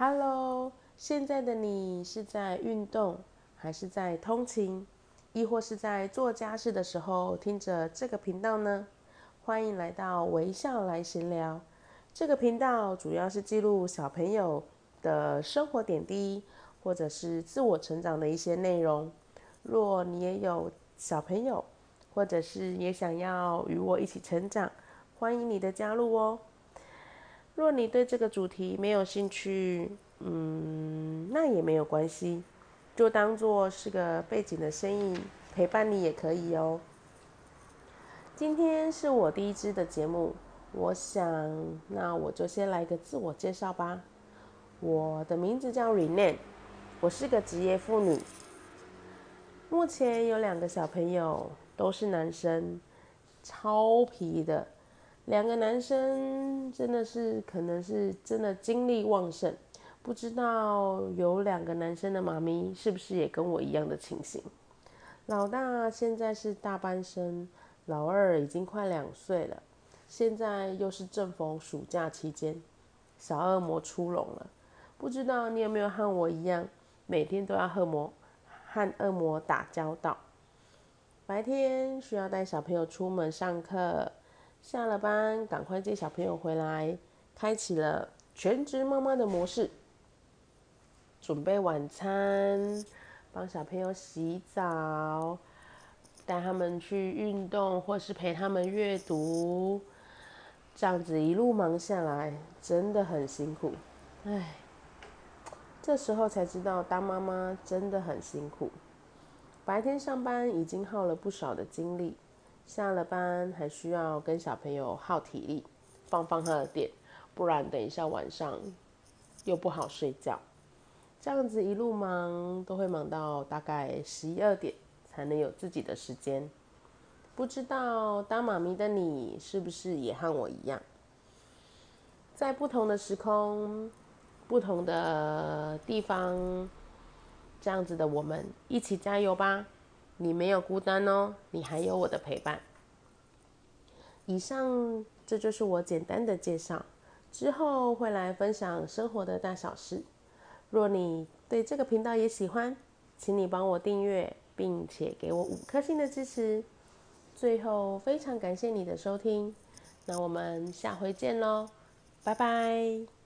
Hello，现在的你是在运动，还是在通勤，亦或是在做家事的时候听着这个频道呢？欢迎来到微笑来闲聊。这个频道主要是记录小朋友的生活点滴，或者是自我成长的一些内容。若你也有小朋友，或者是也想要与我一起成长，欢迎你的加入哦。若你对这个主题没有兴趣，嗯，那也没有关系，就当做是个背景的声音陪伴你也可以哦。今天是我第一支的节目，我想那我就先来个自我介绍吧。我的名字叫 Rene，我是个职业妇女，目前有两个小朋友，都是男生，超皮的。两个男生真的是，可能是真的精力旺盛，不知道有两个男生的妈咪是不是也跟我一样的情形？老大现在是大班生，老二已经快两岁了，现在又是正逢暑假期间，小恶魔出笼了。不知道你有没有和我一样，每天都要和魔和恶魔打交道？白天需要带小朋友出门上课。下了班，赶快接小朋友回来，开启了全职妈妈的模式，准备晚餐，帮小朋友洗澡，带他们去运动，或是陪他们阅读，这样子一路忙下来，真的很辛苦。唉，这时候才知道当妈妈真的很辛苦。白天上班已经耗了不少的精力。下了班还需要跟小朋友耗体力，放放他的电，不然等一下晚上又不好睡觉。这样子一路忙都会忙到大概十一二点才能有自己的时间。不知道当妈咪的你是不是也和我一样，在不同的时空、不同的地方，这样子的我们一起加油吧！你没有孤单哦，你还有我的陪伴。以上这就是我简单的介绍，之后会来分享生活的大小事。若你对这个频道也喜欢，请你帮我订阅，并且给我五颗星的支持。最后，非常感谢你的收听，那我们下回见喽，拜拜。